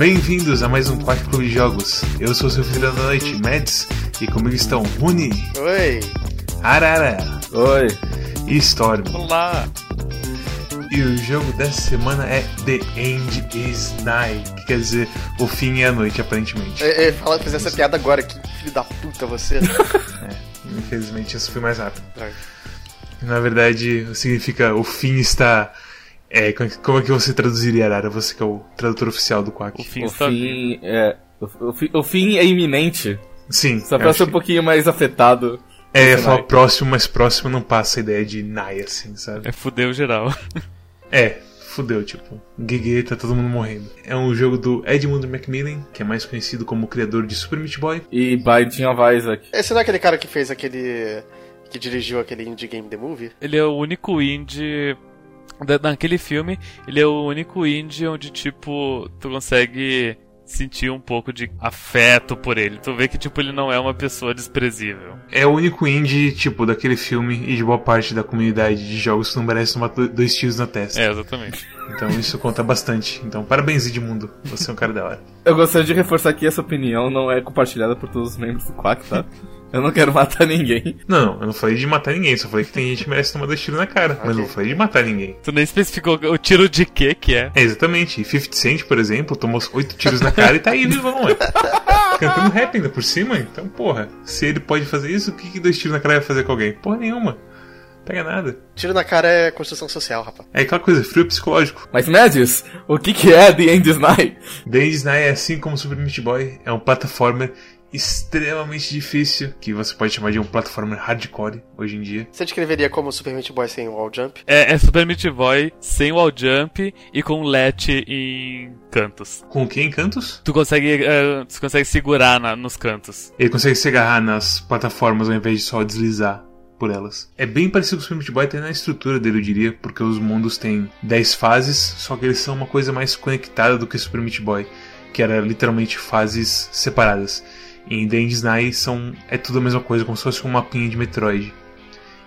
Bem-vindos a mais um Quarto Clube de Jogos. Eu sou seu filho da noite, Mads, e comigo estão Rune, Oi! Arara Oi. e Storm. Olá! E o jogo dessa semana é The End is Night, que quer dizer o fim é a noite, aparentemente. Eu ia falar, fazer essa piada agora, que filho da puta você. É, infelizmente isso foi mais rápido. Droga. Na verdade, significa o fim está. É, como é que você traduziria, Arara? Você que é o tradutor oficial do Quack. O fim O fim é. O, o fi- o fim é iminente. Sim. Só pra ser um que- pouquinho mais afetado. É, falar próximo, mas próximo não passa a ideia de Nai, assim, sabe? É fudeu geral. É, fudeu, tipo, Gege, tá todo mundo morrendo. É um jogo do Edmund Macmillan, que é mais conhecido como o criador de Super Meat Boy. E Binding of Isaac. Esse não é aquele cara que fez aquele. que dirigiu aquele indie game The Movie? Ele é o único indie. Naquele filme, ele é o único indie onde, tipo, tu consegue sentir um pouco de afeto por ele. Tu vê que, tipo, ele não é uma pessoa desprezível. É o único indie, tipo, daquele filme e de boa parte da comunidade de jogos que não merece tomar do- dois tiros na testa. É, exatamente. Então isso conta bastante. Então, parabéns, Edmundo. Você é um cara da hora. Eu gostaria de reforçar que essa opinião não é compartilhada por todos os membros do Quack, tá? Eu não quero matar ninguém. Não, não, eu não falei de matar ninguém, só falei que tem gente que merece tomar dois tiros na cara. Mas Ok. não falei de matar ninguém. Tu nem especificou o tiro de quê que é. É, exatamente. E 50 Cent, por exemplo, tomou oito tiros na cara e tá aí vivão, ué. Cantando rap ainda por cima, então, porra. Se ele pode fazer isso, o que, que dois tiros na cara vai fazer com alguém? Porra nenhuma. Pega nada. Tiro na cara é construção social, rapaz. É aquela coisa, frio psicológico. Mas, Mads, o que que é The End is Night? The End is Night, assim como Super Meat Boy, é um plataformer extremamente difícil, que você pode chamar de um plataformer hardcore hoje em dia. Você descreveria como Super Meat Boy sem wall jump? É, é Super Meat Boy sem wall jump e com let em cantos. Com o que em cantos? Tu consegue, eh, tu consegue segurar na- nos cantos. Ele consegue se agarrar nas plataformas ao invés de só deslizar por elas. É bem parecido com o Super Meat Boy, até na estrutura dele, eu diria, porque os mundos têm 10 fases, só que eles são uma coisa mais conectada do que o Super Meat Boy, que era literalmente fases separadas. Em is Night são, é tudo a mesma coisa, como se fosse um mapinha de Metroid.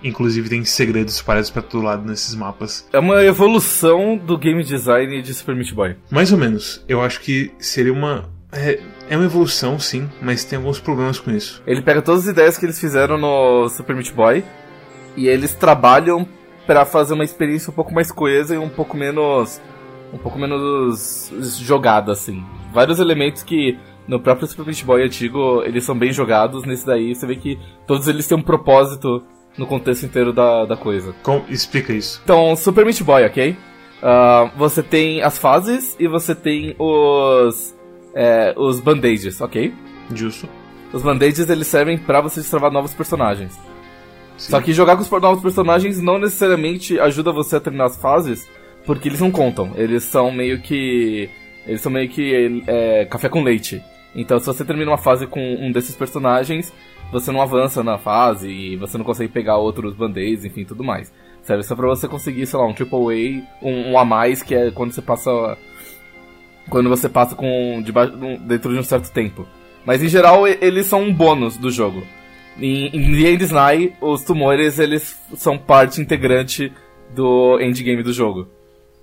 Inclusive tem segredos espalhados pra todo lado nesses mapas. É uma evolução do game design de Super Meat Boy. Mais ou menos. Eu acho que seria uma. É, é uma evolução, sim, mas tem alguns problemas com isso. Ele pega todas as ideias que eles fizeram no Super Meat Boy e eles trabalham pra fazer uma experiência um pouco mais coesa e um pouco menos um pouco menos jogada assim. Vários elementos que no próprio Super Meat Boy antigo eles são bem jogados, nesse daí você vê que todos eles têm um propósito no contexto inteiro da, da coisa. Com- explica isso. Então, Super Meat Boy, ok? Ah, você tem as fases e você tem os é, os band-aids, ok? Justo. Os band-aids eles servem pra você destravar novos personagens. Sim. Só que jogar com os novos personagens não necessariamente ajuda você a terminar as fases, porque eles não contam. Eles são meio que. Eles são meio que é, café com leite. Então se você termina uma fase com um desses personagens, você não avança na fase e você não consegue pegar outros band-aids, enfim, tudo mais. Serve só pra você conseguir, sei lá, um triple A, um, um a mais, que é quando você passa. Quando você passa com. Debaixo, dentro de um certo tempo. Mas em geral eles são um bônus do jogo. Em, em The End Night, os tumores eles são parte integrante do endgame do jogo.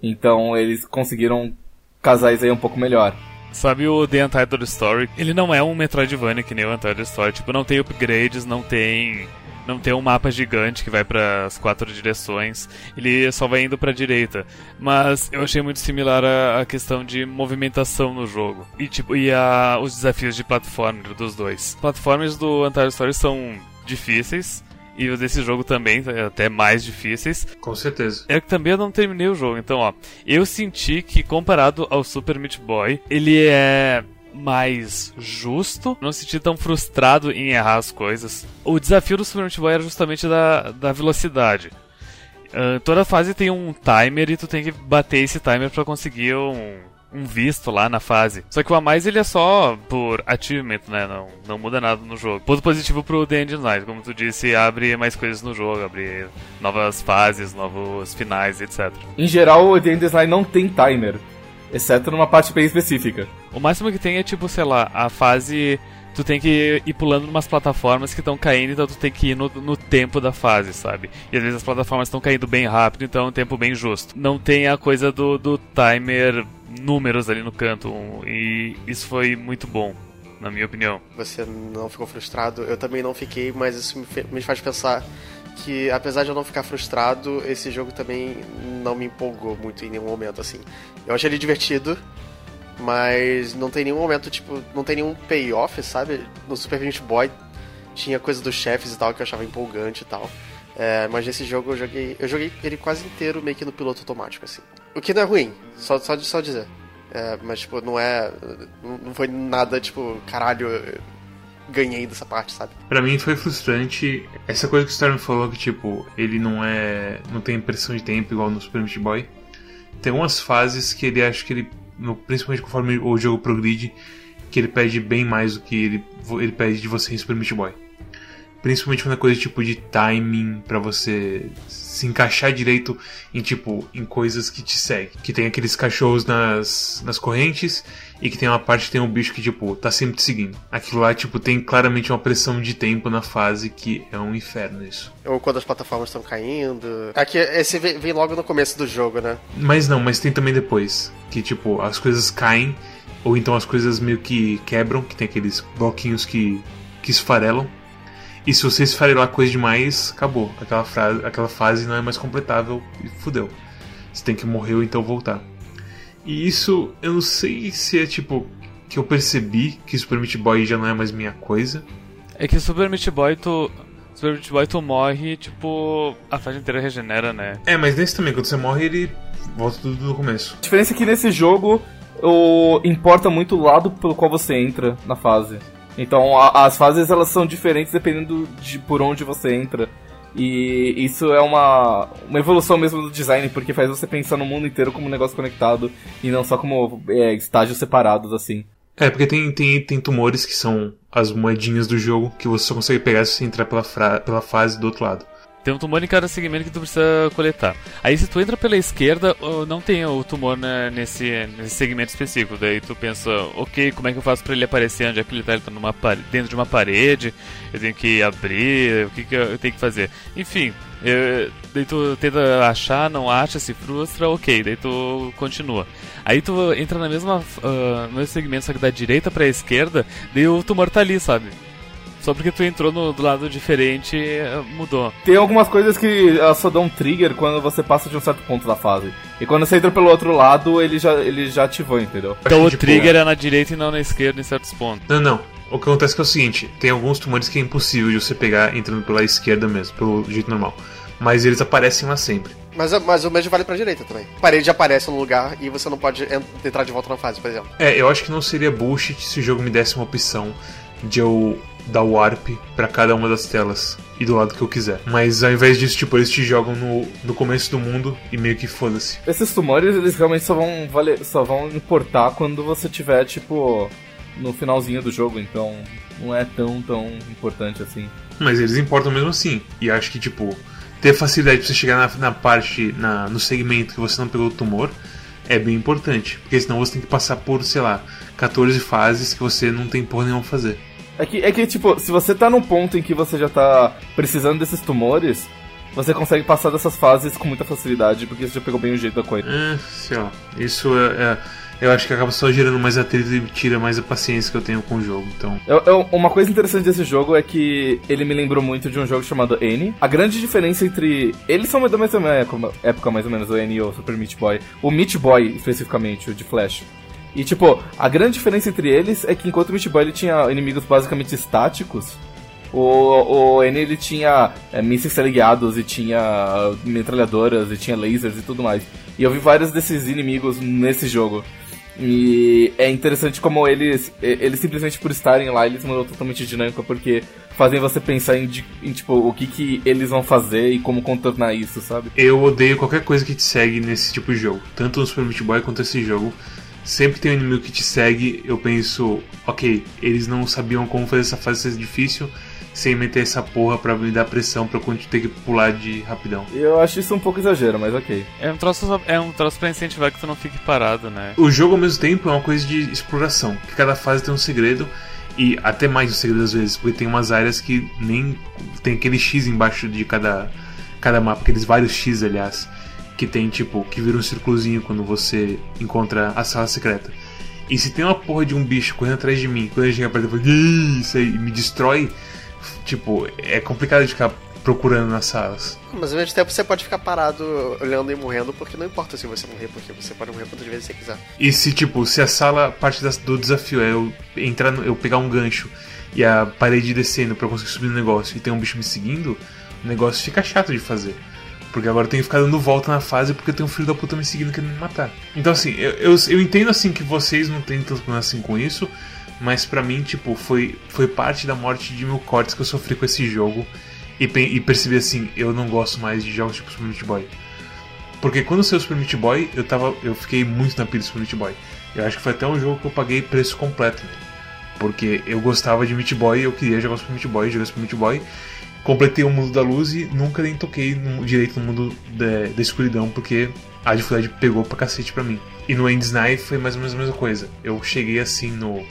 Então eles conseguiram casar isso aí um pouco melhor. Sabe o The Untitled Story? Ele não é um Metroidvania que nem o Untitled Story. Tipo, não tem upgrades, não tem. Não tem um mapa gigante que vai para as quatro direções. Ele só vai indo para direita. Mas eu achei muito similar a, a questão de movimentação no jogo. E tipo, e a, os desafios de platformer dos dois. Platformers do Untitled Story são difíceis. E os desse jogo também, até mais difíceis. Com certeza. É que também eu não terminei o jogo, então ó, eu senti que comparado ao Super Meat Boy, ele é mais justo, não senti tão frustrado em errar as coisas. O desafio do Super Meat Boy era justamente da, da velocidade. Ah, toda fase tem um timer e tu tem que bater esse timer pra conseguir um, um visto lá na fase. Só que o a mais ele é só por achievement, né? Não, não muda nada no jogo. Ponto positivo pro The End Night, como tu disse, abre mais coisas no jogo, abre novas fases, novos finais, etc. Em geral, o The End is Night não tem timer. Exceto numa parte bem específica. O máximo que tem é tipo, sei lá, a fase tu tem que ir pulando umas plataformas que estão caindo, então tu tem que ir no, no tempo da fase, sabe? E às vezes as plataformas estão caindo bem rápido, então é um tempo bem justo. Não tem a coisa do, do timer números ali no canto, e isso foi muito bom na minha opinião. Você não ficou frustrado? Eu também não fiquei, mas isso me, me faz pensar que, apesar de eu não ficar frustrado, esse jogo também não me empolgou muito em nenhum momento, assim. Eu achei ele divertido, mas não tem nenhum momento, tipo, não tem nenhum payoff, sabe? No Super Meat Boy tinha coisa dos chefes e tal que eu achava empolgante e tal. É, mas nesse jogo eu joguei. Eu joguei ele quase inteiro meio que no piloto automático, assim. O que não é ruim, só, só, só dizer. É, mas, tipo, não é. Não foi nada, tipo, caralho, ganhei dessa parte, sabe? Pra mim foi frustrante essa coisa que o Storm falou que, tipo, ele não é. não tem pressão de tempo igual no Super Meat Boy. Tem umas fases que ele acha que ele. No, principalmente conforme o jogo progride, que ele pede bem mais do que ele, ele pede de você em Super Meat Boy. Principalmente quando é coisa tipo de timing para você se encaixar direito em tipo em coisas que te seguem. Que tem aqueles cachorros nas, nas correntes e que tem uma parte que tem um bicho que tipo tá sempre te seguindo. Aquilo lá tipo tem claramente uma pressão de tempo na fase que é um inferno isso. Ou quando as plataformas estão caindo. Aqui esse vem logo no começo do jogo, né? Mas não, mas tem também depois que tipo as coisas caem ou então as coisas meio que quebram, que tem aqueles bloquinhos que que esfarelam e se você esfarelar coisa demais, acabou. Aquela, frase, aquela fase não é mais completável e fudeu. Você tem que morrer ou então voltar. E isso, eu não sei se é tipo que eu percebi que Super Meat Boy já não é mais minha coisa. É que Super Meat Boy tu. Super Meat Boy tu morre, tipo. A fase inteira regenera, né? É, mas nesse também, quando você morre, ele volta tudo do começo. A diferença é que nesse jogo o... importa muito o lado pelo qual você entra na fase. Então a, as fases elas são diferentes dependendo de por onde você entra. E isso é uma, uma evolução mesmo do design, porque faz você pensar no mundo inteiro como um negócio conectado e não só como é, estágios separados, assim. É, porque tem, tem, tem tumores que são as moedinhas do jogo que você só consegue pegar se entrar pela, pela fase do outro lado. Tem um tumor em cada segmento que tu precisa coletar. Aí se tu entra pela esquerda, não tem o tumor né, nesse, nesse segmento específico. Daí tu pensa, ok, como é que eu faço para ele aparecer? Onde é que ele tá? Ele tá numa, dentro de uma parede, eu tenho que abrir, o que, que eu tenho que fazer? Enfim, eu, daí tu tenta achar, não acha, se frustra, ok, daí tu continua. Aí tu entra na mesma, uh, no mesmo segmento, só que da direita pra esquerda, daí o tumor tá ali, sabe? Só porque tu entrou no, do lado diferente, mudou. Tem algumas coisas que só dão um trigger quando você passa de um certo ponto da fase. E quando você entra pelo outro lado, ele já, ele já ativou, entendeu? Então o trigger é na direita e não na esquerda em certos pontos. Não, não. O que acontece é, é o seguinte, tem alguns tumores que é impossível de você pegar entrando pela esquerda mesmo, pelo jeito normal. Mas eles aparecem lá sempre. Mas, mas o mesmo vale pra direita também. A parede aparece no lugar e você não pode entrar de volta na fase, por exemplo. É, eu acho que não seria bullshit se o jogo me desse uma opção de eu dar warp para cada uma das telas e do lado que eu quiser. Mas ao invés disso, tipo, eles te jogam no, no começo do mundo e meio que foda-se. Esses tumores, eles realmente só vão, valer, só vão importar quando você tiver, tipo, no finalzinho do jogo, então não é tão, tão importante assim. Mas eles importam mesmo assim. E acho que, tipo, ter facilidade pra você chegar na, na parte, na, no segmento que você não pegou o tumor é bem importante. Porque senão você tem que passar por, sei lá, 14 fases que você não tem porra nenhuma fazer. É que, é que, tipo, se você tá num ponto em que você já tá precisando desses tumores, você consegue passar dessas fases com muita facilidade, porque você já pegou bem o jeito da coisa. É, sei lá. Isso é, é eu acho que acaba só gerando mais atrito e tira mais a paciência que eu tenho com o jogo, então... Eu, eu, uma coisa interessante desse jogo é que ele me lembrou muito de um jogo chamado N. A grande diferença entre... Eles são da mesma época mais ou menos, o N e o Super Meat Boy. O Meat Boy, especificamente, o de Flash. E, tipo, a grande diferença entre eles é que enquanto o Meat Boy ele tinha inimigos basicamente estáticos, o, o N ele tinha é, mísseis teleguiados e tinha metralhadoras e tinha lasers e tudo mais. E eu vi vários desses inimigos nesse jogo. E é interessante como eles, eles simplesmente por estarem lá, eles mudam totalmente dinâmica, porque fazem você pensar em, em, tipo, o que, que eles vão fazer e como contornar isso, sabe? Eu odeio qualquer coisa que te segue nesse tipo de jogo, tanto no Super Meat Boy quanto esse jogo sempre tem um inimigo que te segue, eu penso, ok, eles não sabiam como fazer essa fase ser difícil sem meter essa porra pra me dar pressão pra eu ter que pular de rapidão. Eu acho isso um pouco exagero, mas ok. É um troço, é um troço pra incentivar que tu não fique parado, né? O jogo ao mesmo tempo é uma coisa de exploração, que cada fase tem um segredo E até mais o segredo às vezes, porque tem umas áreas que nem tem aquele X embaixo de cada, cada mapa, aqueles vários X, aliás, que tem tipo, que vira um círculozinho quando você encontra a sala secreta. E se tem uma porra de um bicho correndo atrás de mim, quando ele chega perto, eu isso aí, me destrói, tipo, é complicado de ficar procurando nas salas. Mas ao mesmo tempo você pode ficar parado olhando e morrendo, porque não importa se você morrer, porque você pode morrer quantas vezes você quiser. E se, tipo, se a sala, parte do desafio é eu entrar no, eu pegar um gancho e a parede descendo pra eu conseguir subir no negócio e tem um bicho me seguindo, o negócio fica chato de fazer. Porque agora eu tenho que ficar dando volta na fase porque tem um filho da puta me seguindo querendo me matar. Então, assim, eu, eu, eu entendo, assim, que vocês não têm tanto problema assim com isso, mas pra mim, tipo, foi, foi parte da morte de mil cortes que eu sofri com esse jogo e, e percebi, assim, eu não gosto mais de jogos tipo Super Meat Boy. Porque quando saiu Super Meat Boy, eu, tava, eu fiquei muito na pilha do Super Meat Boy. Eu acho que foi até um jogo que eu paguei preço completo nele. Porque eu gostava de Meat Boy, eu queria jogar Super Meat Boy, joguei Super Meat Boy. Completei o mundo da luz e nunca nem toquei no- direito no mundo da, da escuridão, porque a dificuldade pegou pra cacete pra mim. E no End Knife foi mais ou menos a mesma coisa. Eu cheguei assim no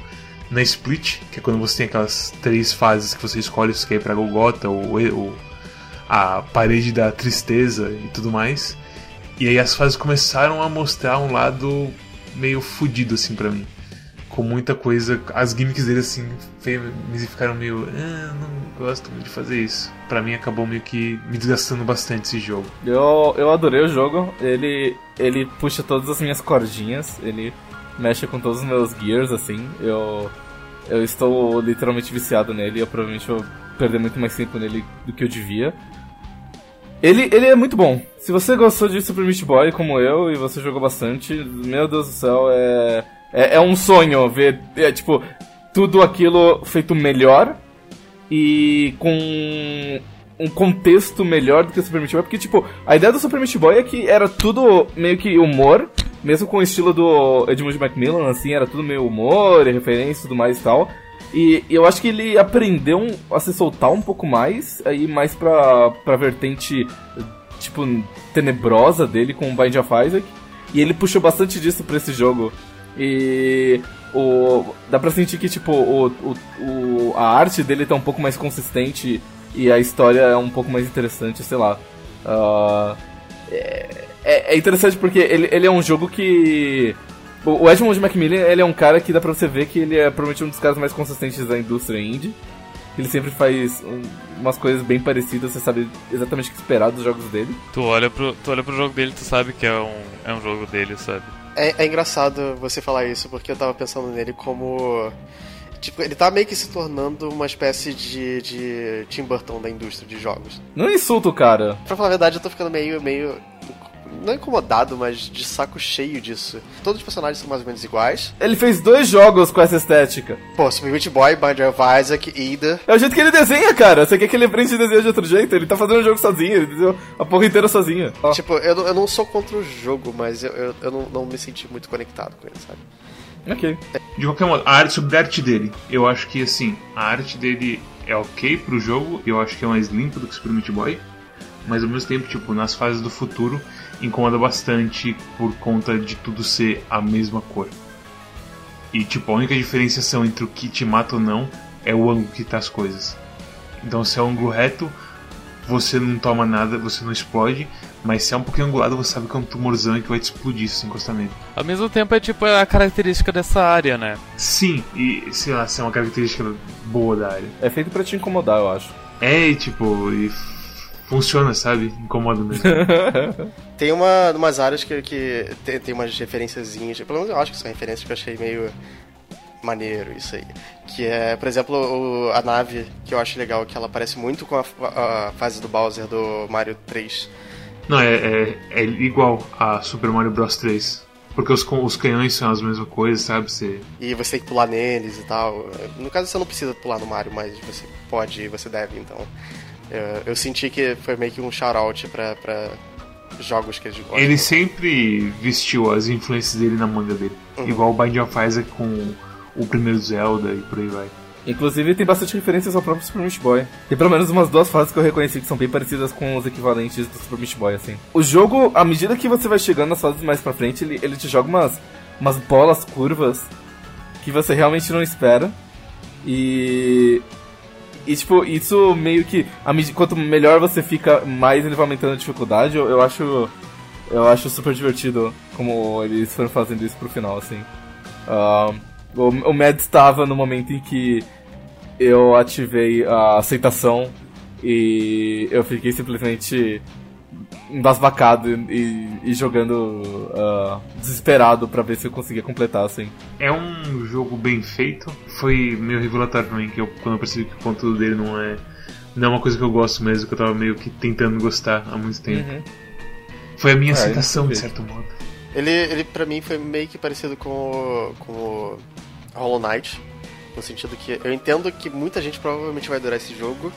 na Split, que é quando você tem aquelas três fases que você escolhe se quer ir pra Golgotha ou, ou a parede da tristeza e tudo mais. E aí as fases começaram a mostrar um lado meio fudido assim pra mim. Com muita coisa, as gimmicks dele assim me ficaram meio, ah, não gosto muito de fazer isso. Pra mim acabou meio que me desgastando bastante esse jogo. Eu, eu adorei o jogo. Ele, ele puxa todas as minhas cordinhas. Ele mexe com todos os meus gears, assim. Eu, eu estou literalmente viciado nele. Eu provavelmente vou perder muito mais tempo nele do que eu devia. Ele, ele é muito bom. Se você gostou de Super Meat Boy como eu e você jogou bastante, meu Deus do céu, é, é, é um sonho ver, é, tipo, tudo aquilo feito melhor e com um contexto melhor do que o Super Meat Boy, porque, tipo, a ideia do Super Meat Boy é que era tudo meio que humor, mesmo com o estilo do Edmund Macmillan, assim, era tudo meio humor e referência e tudo mais e tal. E eu acho que ele aprendeu a se soltar um pouco mais, aí mais pra, pra vertente, tipo, tenebrosa dele com o Bind of Isaac. E ele puxou bastante disso pra esse jogo. E o, dá pra sentir que, tipo, o, o, o- a arte dele tá um pouco mais consistente e a história é um pouco mais interessante, sei lá. Ah, é, é- interessante porque ele, ele é um jogo que. O Edmund Macmillan, ele é um cara que dá pra você ver que ele é provavelmente um dos caras mais consistentes da indústria indie. Ele sempre faz um- umas coisas bem parecidas, você sabe exatamente o que esperar dos jogos dele. Tu olha pro, tu olha pro jogo dele, tu sabe que é um, é um jogo dele, sabe? É, é engraçado você falar isso, porque eu tava pensando nele como. Tipo, ele tá meio que se tornando uma espécie de, de Tim Burton da indústria de jogos. Não insulta o cara. Pra falar a verdade, eu tô ficando meio. meio. Não incomodado, mas de saco cheio disso. Todos os personagens são mais ou menos iguais. Ele fez dois jogos com essa estética. Pô, Super Meat Boy, Bind of Isaac, Ida. É o jeito que ele desenha, cara. Você quer que ele aprenda a desenhar de outro jeito? Ele tá fazendo o jogo sozinho, ele desenhou a porra inteira sozinho. Ó. Tipo, eu, não- eu não sou contra o jogo, mas eu, eu, eu não, não me senti muito conectado com ele, sabe? Ok. De qualquer modo, a arte sobre a arte dele, eu acho que assim, a arte dele é ok pro jogo, eu acho que é mais limpa do que o Super Meat Boy, mas ao mesmo tempo, tipo, nas fases do futuro, incomoda bastante por conta de tudo ser a mesma cor. E tipo, a única diferenciação entre o que te mata ou não é o ângulo que tá as coisas. Então se é um ângulo reto, você não toma nada, você não explode, mas se é um pouquinho angulado, você sabe que é um tumorzão e que vai te explodir se você encostar nele. Ao mesmo tempo é tipo a característica dessa área, né? Sim, e sei lá, se é uma característica boa da área. É feito pra te incomodar, eu acho. É, e, tipo, e funciona, sabe? Incomoda mesmo. Tem uma, umas áreas que, que tem, tem umas referenciazinhas, pelo menos eu acho que são referências que eu achei meio maneiro isso aí. Que é, por exemplo, o- a nave, que eu acho legal, que ela parece muito com a, a fase do Bowser do Mario 3. Não, é, é, é igual a Super Mario Bros 3. Porque os, os canhões são as mesmas coisas, sabe? Você... E você tem que pular neles e tal. No caso, você não precisa pular no Mario, mas você pode e você deve, então. Eu, eu senti que foi meio que um shout-out pra, pra jogos que eles gostam. Ele sempre vestiu as influências dele na manga dele. Igual o Bind of Isaac com o primeiro Zelda e por aí vai. Inclusive tem bastante referências ao próprio Super Meat Boy. Tem pelo menos umas duas fases que eu reconheci que são bem parecidas com os equivalentes do Super Meat Boy, assim. O jogo, à medida que você vai chegando nas fases mais pra frente, ele, ele te joga umas, umas bolas curvas que você realmente não espera. E. E, tipo, isso meio que. Quanto melhor você fica, mais ele vai aumentando a dificuldade. Eu, eu acho. Eu acho super divertido como eles foram fazendo isso pro final, assim. Uh, o, o estava no momento em que eu ativei a aceitação e eu fiquei simplesmente embasbacado e, e jogando uh, desesperado para ver se eu conseguia completar, assim. É um jogo bem feito. Foi meio revelatório também que eu, quando eu percebi que o conteúdo dele não é não é uma coisa que eu gosto mesmo, que eu tava meio que tentando gostar há muito tempo. Uhum. Foi a minha é, aceitação, de certo modo. Ele, ele pra mim foi meio que parecido com, com Hollow Knight. No sentido que eu entendo que muita gente provavelmente vai adorar esse jogo,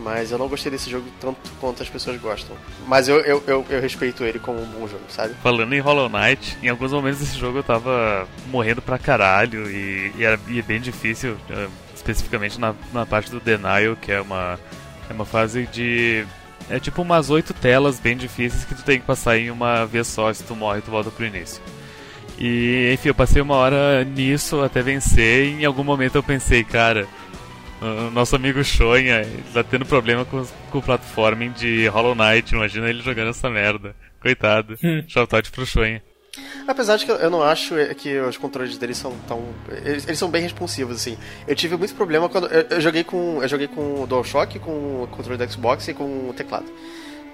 mas eu não gostei desse jogo tanto quanto as pessoas gostam. Mas eu, eu, eu, eu, respeito ele como um bom jogo, sabe? Falando em Hollow Knight, em alguns momentos desse jogo eu tava morrendo pra caralho e, e, era, e é bem difícil, uh, especificamente na, na parte do Denial, que é uma, é uma fase de. É tipo umas oito telas bem difíceis que tu tem que passar em uma vez só, se tu morre tu volta pro início. E enfim, eu passei uma hora nisso até vencer e em algum momento eu pensei, cara, nosso amigo Shonha tá tendo problema com, com o platforming de Hollow Knight. Imagina ele jogando essa merda. Coitado. Hum. Shoutout pro Shonha. Apesar de que eu não acho que os controles deles são tão. Eles, eles, são bem responsivos, assim. Eu tive muito problema quando. Eu, eu, joguei com. Eu joguei com o DualShock, com o controle do Xbox e com o teclado.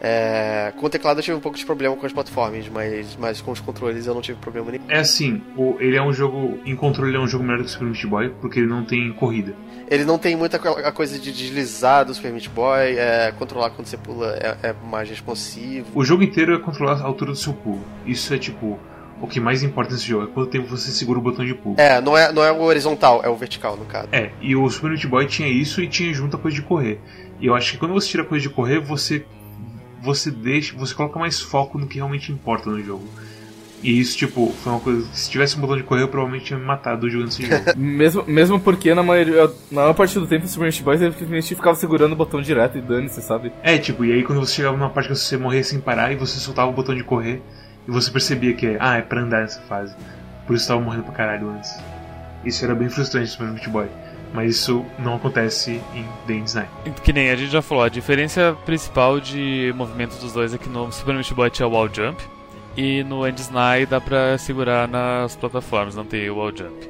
É, com o teclado eu tive um pouco de problema com as plataformas, mas, mas com os controles eu não tive problema nenhum. É assim, o, ele é um jogo. Em controle ele é um jogo melhor do que o Super Meat Boy, porque ele não tem corrida. Ele não tem muita a coisa de deslizar do Super Meat Boy, é, controlar quando você pula é, é, mais responsivo. O jogo inteiro é controlar a altura do seu pulo. Isso é tipo. O que mais importa nesse jogo é quanto tempo você segura o botão de pulo. É, não é, não é o horizontal, é o vertical no caso. É, e o Super Meat Boy tinha isso e tinha junto a coisa de correr. E eu acho que quando você tira a coisa de correr, você você deixa, você coloca mais foco no que realmente importa no jogo. E isso, tipo, foi uma coisa. Se tivesse um botão de correr, eu provavelmente tinha me matado jogando esse jogo. mesmo, mesmo porque na maioria, na maior parte do tempo o Super Meat Boy simplesmente ficava segurando o botão direto e dane-se, sabe? É, tipo, e aí quando você chegava numa parte que você morria sem parar e você soltava o botão de correr e você percebia que, ah, é pra andar nessa fase. Por isso eu tava morrendo pra caralho antes. Isso era bem frustrante no Super Meat Boy. Mas isso não acontece em The Night. Que nem a gente já falou, a diferença principal de movimento dos dois é que no Super Meat Boy tinha o wall jump e no End Night dá pra segurar nas plataformas, não tem o wall jump.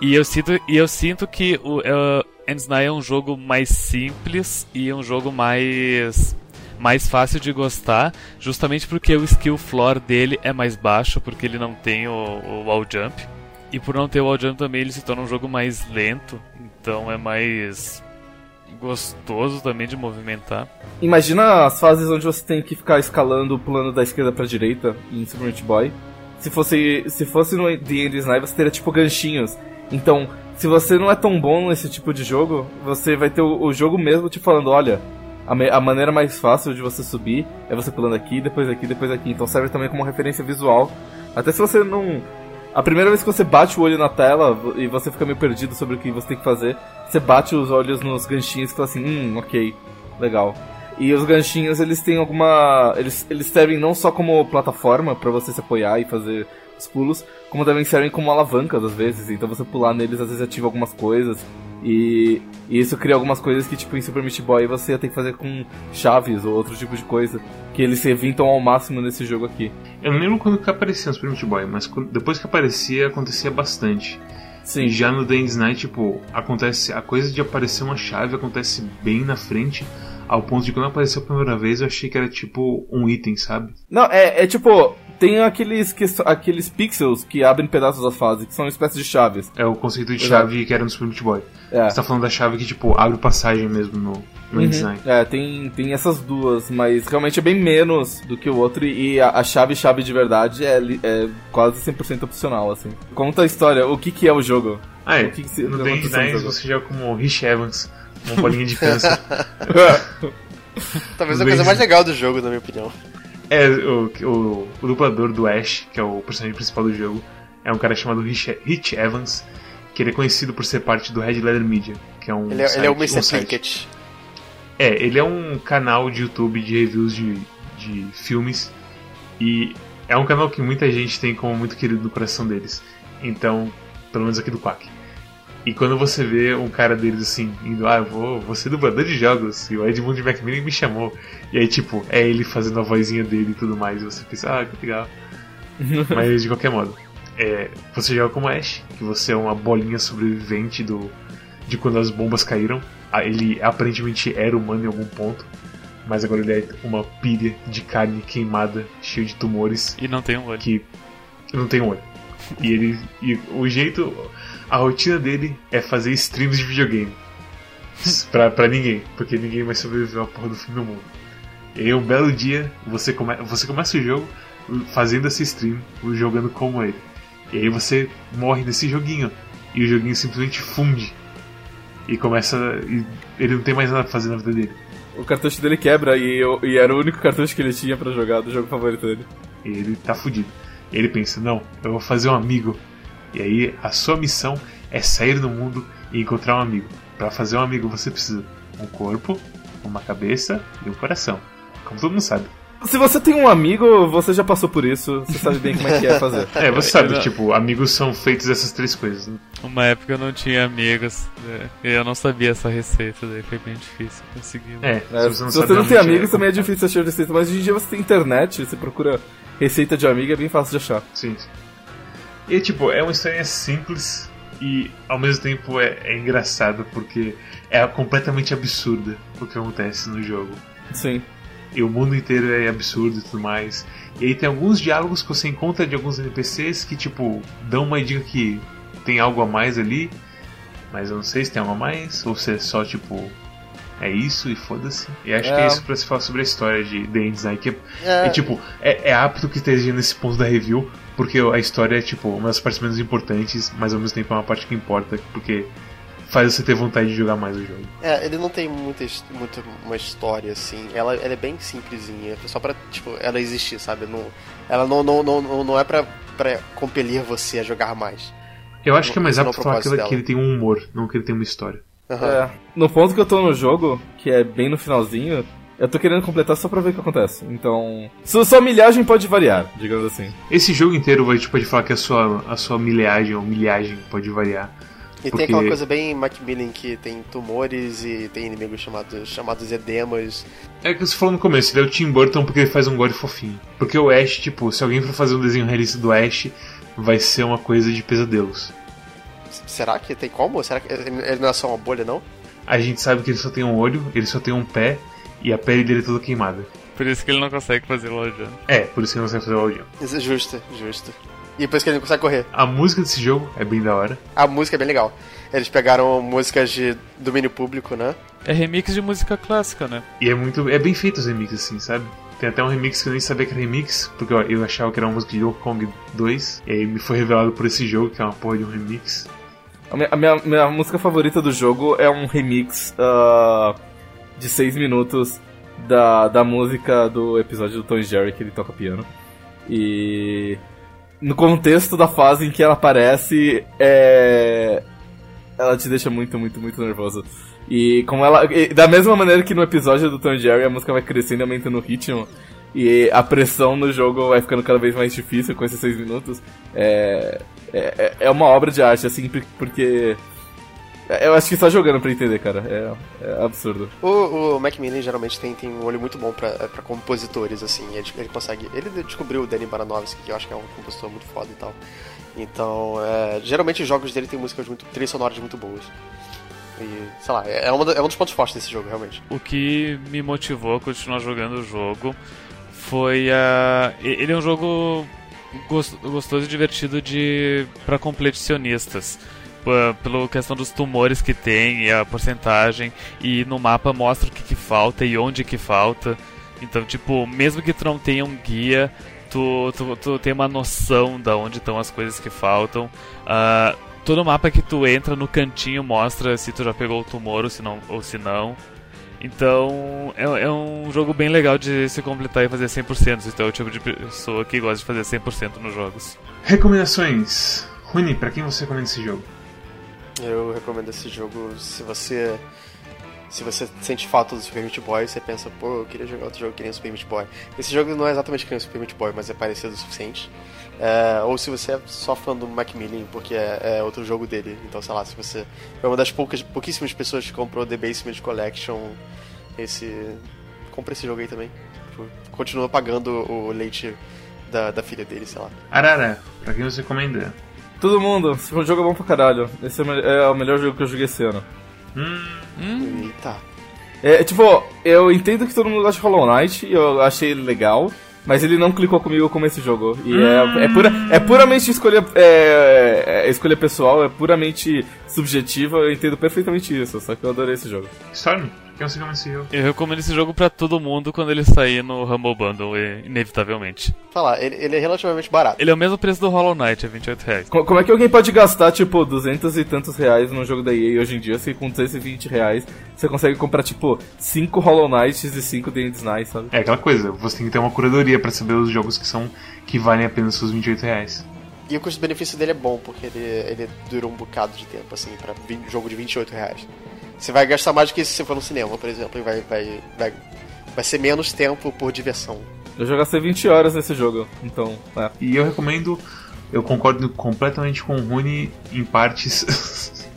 E eu sinto, e eu sinto que o uh, End Night é um jogo mais simples e um jogo mais mais fácil de gostar, justamente porque o skill floor dele é mais baixo, porque ele não tem o, o wall jump. E por não ter o wall jump também ele se torna um jogo mais lento, então é mais gostoso também de movimentar. Imagina as fases onde você tem que ficar escalando o plano da esquerda para direita em Super Meat Boy. Se fosse, se fosse no The End Snipe, você teria tipo ganchinhos. Então, se você não é tão bom nesse tipo de jogo, você vai ter o, o jogo mesmo te falando, olha, a, me, a, maneira mais fácil de você subir é você pulando aqui, depois aqui, depois aqui. Então serve também como referência visual. Até se você não a primeira vez que você bate o olho na tela e você fica meio perdido sobre o que você tem que fazer, você bate os olhos nos ganchinhos e fala assim, hum, ok, legal. E os ganchinhos, eles têm alguma... Eles, eles servem não só como plataforma para você se apoiar e fazer os pulos, como também servem como alavancas às vezes. Então você pular neles às vezes ativa algumas coisas. E, e, isso cria algumas coisas que, tipo, em Super Meat Boy você ter que fazer com chaves ou outro tipo de coisa. Que eles se evitam ao máximo nesse jogo aqui. Eu não lembro quando que aparecia no Super Meat Boy, mas depois que aparecia, acontecia bastante. Sim. E já no Dance Night, tipo, acontece. A coisa de aparecer uma chave acontece bem na frente. Ao ponto de quando apareceu a primeira vez, eu achei que era tipo um item, sabe? Não, é, é tipo, tem aqueles, que, aqueles pixels que abrem pedaços da fase, que são espécies de chaves. É o conceito de chave Exato. que era no Super Meat Boy. É. Você tá falando da chave que, tipo, abre passagem mesmo no, no uhum. design. É, tem, tem essas duas, mas realmente é bem menos do que o outro. E a, a chave chave de verdade é, é quase 100% opcional, assim. Conta a história, o que que é o jogo? Ah, é. O que que no Day você joga como Rich Evans, uma bolinha de câncer. Talvez a coisa mais legal do jogo, na minha opinião. É, o, o, o, dublador do Ash, que é o personagem principal do jogo, é um cara chamado Rich, Rich Evans, que ele é conhecido por ser parte do Red Letter Media, que é um. Ele é, site, ele é o Mr. Um Plinkett. É, ele é um canal de YouTube de reviews de, de filmes e é um canal que muita gente tem como muito querido no coração deles. Então, pelo menos aqui do Quack. E quando você vê um cara deles assim, indo, ah, eu vou, vou ser dublador de jogos, e o Edmund Macmillan me chamou. E aí, tipo, é ele fazendo a vozinha dele e tudo mais, e você pensa, ah, que legal. Mas de qualquer modo, é, você joga como Ash, que você é uma bolinha sobrevivente do de quando as bombas caíram. Ah, Ele aparentemente era humano em algum ponto, mas agora ele é uma pilha de carne queimada, cheia de tumores, E não tem um olho. que não tem um olho. E ele. E o jeito. A rotina dele é fazer streams de videogame. pra, pra ninguém, porque ninguém vai sobreviver à porra do fim do mundo. E aí um belo dia você, come, você começa o jogo fazendo essa stream, jogando como ele. E aí você morre nesse joguinho. E o joguinho simplesmente funde. E começa. E ele não tem mais nada pra fazer na vida dele. O cartucho dele quebra e, eu- e era o único cartucho que ele tinha pra jogar do jogo favorito dele. E ele tá fudido. E ele pensa, não, eu vou fazer um amigo. E aí a sua missão é sair no mundo e encontrar um amigo. Pra fazer um amigo você precisa um corpo, uma cabeça e um coração. Como todo mundo sabe. Se você tem um amigo, você já passou por isso, você sabe bem como é que é fazer. É, você sabe, não- tipo, amigos são feitos dessas três coisas. né? Uma época eu não tinha amigos. né, E eu não sabia essa receita, daí foi bem difícil conseguir. É, É, se você não, tem amigos, também é difícil achar receita, mas hoje em dia você tem internet, você procura receita de amigo, é bem fácil de achar. Sim, sim. E tipo, é uma história simples e ao mesmo tempo é, é engraçado porque é completamente absurda o que acontece no jogo. Sim. E o mundo inteiro é absurdo e tudo mais. E aí tem alguns diálogos que você encontra de alguns NPCs que, tipo, dão uma dica que tem algo a mais ali, mas eu não sei se tem algo a mais, ou se é só, tipo, é isso e foda-se. E acho que É. é isso pra se falar sobre a história de The End Design, que é, É, e, tipo, é, é apto que esteja nesse ponto da review, porque a história é, tipo, uma das partes menos importantes, mas ao mesmo tempo é uma parte que importa, porque faz você ter vontade de jogar mais o jogo. é, ele não tem muita, muita uma história, assim. Ela, ela é bem simplesinha, só pra, tipo, ela existir, sabe? Não, ela não, não, não, não, é pra, pra compelir você a jogar mais. Eu acho que é mais apto falar que, que ele tem um humor, não que ele tem uma história. Aham. É, no ponto que eu tô no jogo, que é bem no finalzinho, eu tô querendo completar só pra ver o que acontece. Então, sua, sua milhagem pode variar, digamos assim. Esse jogo inteiro a gente pode falar que a sua, a sua milhagem ou milhagem pode variar. E Porque- tem aquela coisa bem Macmillan que tem tumores e tem inimigos chamados, chamados edemas. É que você falou no começo, ele é o Tim Burton porque ele faz um gore fofinho. Porque o Ash, tipo, se alguém for fazer um desenho realista do Ash, vai ser uma coisa de pesadelos. Será que tem como? Será que ele ele não é só uma bolha, não? A gente sabe que ele só tem um olho, ele só tem um pé e a pele dele é toda queimada. Por isso que ele não consegue fazer Lojão. É, por isso que ele não sabe fazer o audião. Isso é Justo, justo. E depois que ele não consegue correr. A música desse jogo é bem da hora. A música é bem legal. Eles pegaram músicas de domínio público, né? É remix de música clássica, né? E é muito. É bem feito os remixes, assim, sabe? Tem até um remix que eu nem sabia que era remix, porque eu, eu achava que era uma música de Donkey Kong 2. E aí me foi revelado por esse jogo, que é uma porra de um remix. A minha, a minha, minha música favorita do jogo é um remix ah, de 6 minutos da, da música do episódio do Tom e Jerry que ele toca piano. E no contexto da fase em que ela aparece, é... ela te deixa muito, muito, muito nervoso. E como ela. e da mesma maneira que no episódio do Tom e Jerry a música vai crescendo e aumentando o ritmo. E a pressão no jogo vai ficando cada vez mais difícil com esses seis minutos. É, é, é uma obra de arte, assim, por- porque. Eu acho que só jogando pra entender, cara. É, é absurdo. O, o Macmillan geralmente tem, tem um olho muito bom pra, pra compositores, assim. Ele, ele consegue. Ele descobriu o Danny Baranovsky, que eu acho que é um compositor muito foda e tal. Então, é, geralmente os jogos dele tem músicas muito. trilhas sonoras muito boas. E, sei lá, é, uma da- é um dos pontos fortes desse jogo, realmente. O que me motivou a continuar jogando o jogo foi a. Ele é um jogo gos- gostoso e divertido de para competicionistas. Pela questão dos tumores que tem e a porcentagem, e no mapa mostra o que, que falta e onde que falta. Então, tipo, mesmo que tu não tenha um guia, tu, tu, tu tem uma noção da onde estão as coisas que faltam. Ah, todo mapa que tu entra no cantinho mostra se tu já pegou o tumor ou se não. Ou se não. Então, é, é um jogo bem legal de se completar e fazer 100%. Então, é o tipo de pessoa que gosta de fazer 100% nos jogos. Recomendações. Runi, pra quem você recomenda esse jogo? Eu recomendo esse jogo se você Se você sente falta do Super Meat Boy, você pensa, pô, eu queria jogar outro jogo que nem o Super Meat Boy. Esse jogo não é exatamente que nem o Super Meat Boy, mas é parecido o suficiente. É, ou se você é só fã do Macmillan, porque é, é, outro jogo dele. Então, sei lá, se você é uma das poucas, pouquíssimas pessoas que comprou The Basement Collection, esse. compra esse jogo aí também. Tipo, continua pagando o leite da, da filha dele, sei lá. Arara, pra quem você recomenda? Todo mundo, esse jogo é bom pra caralho. Esse é o melhor jogo que eu joguei esse ano. Hum. Eita. É, tipo, eu entendo que todo mundo gosta de Hollow Knight, eu achei ele legal, mas ele não clicou comigo como esse jogo. E é, é, pura, é puramente escolha, é, é escolha pessoal, é puramente subjetiva, eu entendo perfeitamente isso, só que eu adorei esse jogo. Storm, quem você recomenda esse jogo? Eu recomendo esse jogo pra todo mundo quando ele sair no Humble Bundle, e- inevitavelmente. Falar, ele, ele é relativamente barato. Ele é o mesmo preço do Hollow Knight, é 28 reais. Co- Como é que alguém pode gastar, tipo, 200 e tantos reais num jogo da EA hoje em dia, se com 220 reais você consegue comprar, tipo, 5 Hollow Knights e 5 The Night, sabe? É aquela coisa, você tem que ter uma curadoria pra saber os jogos que são que valem apenas seus 28 reais. E o custo-benefício dele é bom, porque ele, ele dura um bocado de tempo, assim, pra jogo de 28 reais. Você vai gastar mais do que se você for no cinema, por exemplo, e vai, vai, vai, vai ser menos tempo por diversão. Eu já gastei 20 horas nesse jogo, então, é. E eu recomendo, eu concordo completamente com o Rune em partes.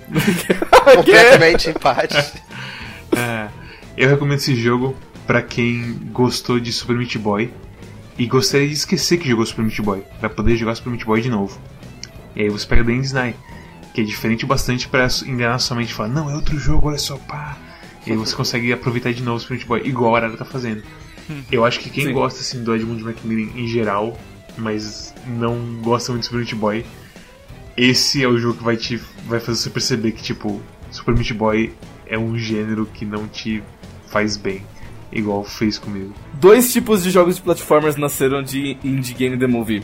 Completamente em parte. É, eu recomendo esse jogo pra quem gostou de Super Meat Boy e gostaria de esquecer que jogou Super Meat Boy, pra poder jogar Super Meat Boy de novo. E aí você pega End's Night, que é diferente bastante pra enganar sua mente e falar, não, é outro jogo, olha só, pá. E aí você consegue aproveitar de novo o Super Meat Boy, igual a Arara tá fazendo. Eu acho que quem Sim. gosta assim, do Edmund Macmillan em geral, mas não gosta muito de Super Meat Boy, esse é o jogo que vai te vai fazer você perceber que tipo Super Meat Boy é um gênero que não te faz bem, igual fez comigo. Dois tipos de jogos de platformers nasceram de Indie Game The Movie.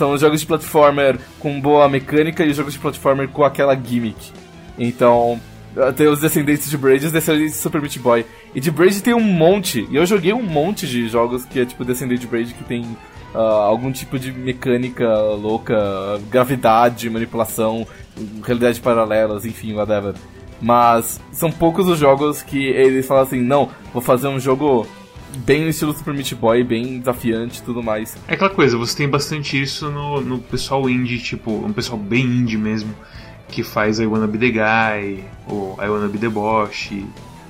São os jogos de platformer com boa mecânica e os jogos de platformer com aquela gimmick. Então, tem os descendentes de Braid e os descendentes de Super Meat Boy. E de Braid tem um monte, e eu joguei um monte de jogos que é tipo descendente de Braid que tem ah, algum tipo de mecânica louca, gravidade, manipulação, realidade paralelas, enfim, whatever. Mas são poucos os jogos que eles falam assim, não, vou fazer um jogo bem no estilo Super Meat Boy, bem desafiante e tudo mais. É aquela coisa, você tem bastante isso no, no pessoal indie, tipo, um pessoal bem indie mesmo, que faz I Wanna Be The Guy, ou I Wanna Be The Boss, e-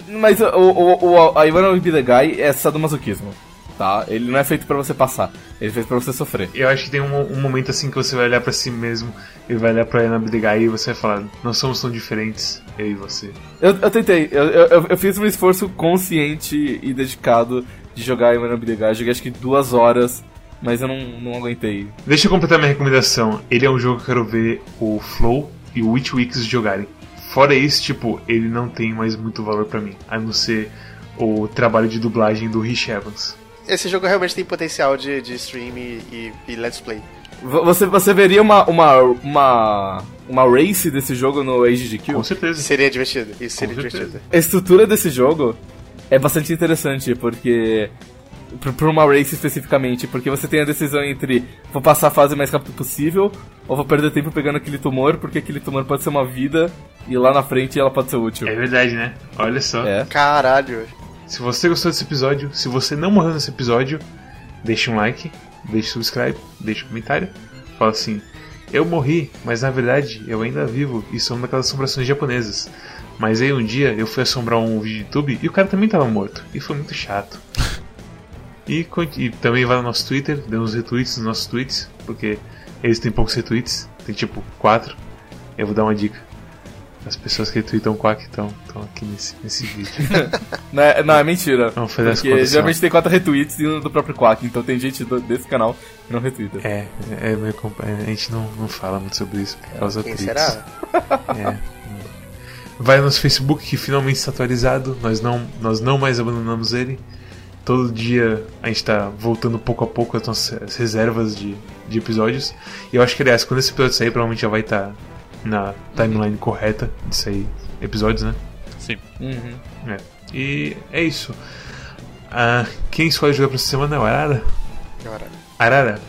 Mas o, o, o a Ivana Be The Guy é sadomasoquismo, tá? Ele não é feito pra você passar, ele é feito pra você sofrer. Eu acho que tem um, um momento assim que você vai olhar pra si mesmo e vai olhar pra Guy e você vai falar, nós somos tão diferentes, eu e você. Eu, eu tentei, eu, eu, eu fiz um esforço consciente e dedicado de jogar eu joguei acho que duas horas, mas eu não, não aguentei. Deixa eu completar minha recomendação. Ele é um jogo que eu quero ver o Flow e o Witch Weeks jogarem. Fora isso, tipo, ele não tem mais muito valor pra mim, a não ser o trabalho de dublagem do Rich Evans. Esse jogo realmente tem potencial de, de stream e, e, e let's play. Você, você veria uma, uma, uma, uma race desse jogo no Age de Kill? Com certeza. Seria divertido. Isso seria Com certeza. divertido. A estrutura desse jogo é bastante interessante, porque. Por, por uma race especificamente, porque você tem a decisão entre vou passar a fase o mais rápido possível, ou vou perder tempo pegando aquele tumor, porque aquele tumor pode ser uma vida, e lá na frente ela pode ser útil. É verdade, né? Olha só. É. Caralho. Se você gostou desse episódio, se você não morreu nesse episódio, deixe um like, deixe subscribe, deixe um comentário. Fala assim: Eu morri, mas na verdade eu ainda vivo e sou uma daquelas assombrações japonesas. Mas aí um dia eu fui assombrar um vídeo de YouTube e o cara também tava morto. E foi muito chato. E, e também vai no nosso Twitter, dê uns retweets nos nossos tweets, porque eles têm poucos retweets, tem tipo quatro. Eu vou dar uma dica. As pessoas que retweetam o Quack estão aqui nesse, nesse vídeo. Não, é, não, é mentira. Vamos fazer as Porque contas. geralmente tem quatro retweets e um do próprio Quack, então tem gente do- desse canal que não retweeta. É, é meio compl- é, a gente não, não fala muito sobre isso por causa Quem deles. será? É. Vai no nosso Facebook que finalmente está atualizado. Nós não, nós não mais abandonamos ele. Todo dia a gente está voltando pouco a pouco as nossas reservas de, de episódios. E eu acho que, aliás, quando esse episódio sair, provavelmente já vai estar na timeline correta de sair episódios, né? Sim. Uhum. É. E é isso. Ah, quem escolhe jogar pra essa semana é o Arara. Agora. Arara,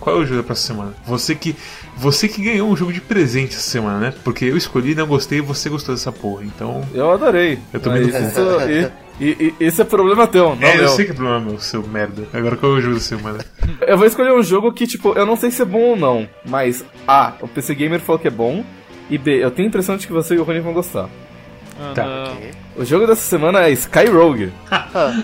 qual é o jogo da próxima semana? Você que Você que ganhou um jogo de presente essa semana, né? Porque eu escolhi, não gostei e você gostou dessa porra. Então. Eu adorei. Eu também Mas não isso, e, e, e, Esse é problema teu, não é, meu. eu sei que é problema meu, seu merda. Agora qual é o jogo da semana? Eu vou escolher um jogo que, tipo, eu não sei se é bom ou não, mas A, o PC Gamer falou que é bom, e B, eu tenho a impressão de que você e o Rony vão gostar. Ah, Tá. não. Ok. O jogo dessa semana é Sky Rogue. Ah.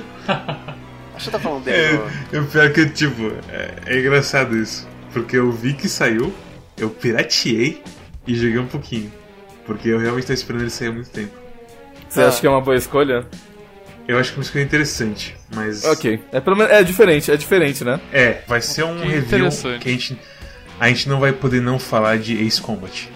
Acho que tá falando dele. É, o pior que, tipo, é, é engraçado isso. Porque eu vi que saiu, eu pirateei e joguei um pouquinho. Porque eu realmente tava esperando ele sair há muito tempo. Você Ah. acha que é uma boa escolha? Eu acho que é uma escolha interessante, mas. Ok. É, pelo menos, é diferente, é diferente, né? É, vai ser um Que review que a gente. A gente não vai poder não falar de Ace Combat.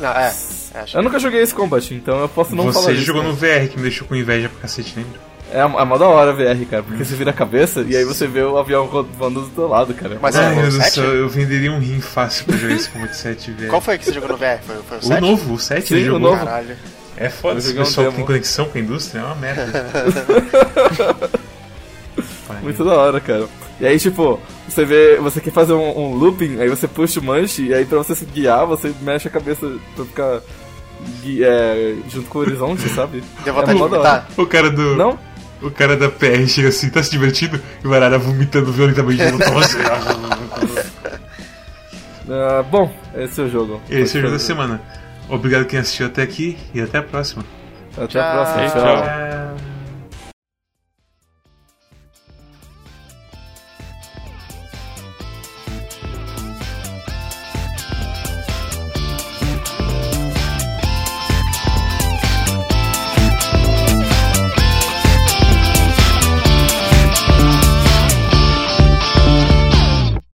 Não, é. é, acho Eu nunca joguei esse Combat, então eu posso não falar Você jogou né? no VR que me deixou com inveja pra cacete, lembra? É, é mó da hora VR, cara, porque você vira a cabeça e aí você vê o avião voando do teu lado, cara. Mas Ai é meu o Deus do 7? céu, eu venderia um rim fácil pra jogar Ace Combat 7 VR. Qual foi que você jogou no VR? Foi, foi o O 7? novo, o 7 Sim, ele o jogou. novo. Caralho. É foda, esse joguei um pessoal que tem conexão com a indústria é uma merda. Muito da hora, cara. E aí, tipo, você vê, você quer fazer um, um looping, aí você puxa o manche, e aí pra você se guiar, você mexe a cabeça pra ficar é, junto com o horizonte, sabe? Deu vontade mó de vomitar. O cara do. Não? O cara da PR chega assim, tá se divertindo? E o Arara vomitando violentamente no tosse. Ah, bom, esse é o jogo. Esse é o jogo da semana. Obrigado quem assistiu até aqui e até a próxima. Até Tchau. a próxima, tchau. Tchau.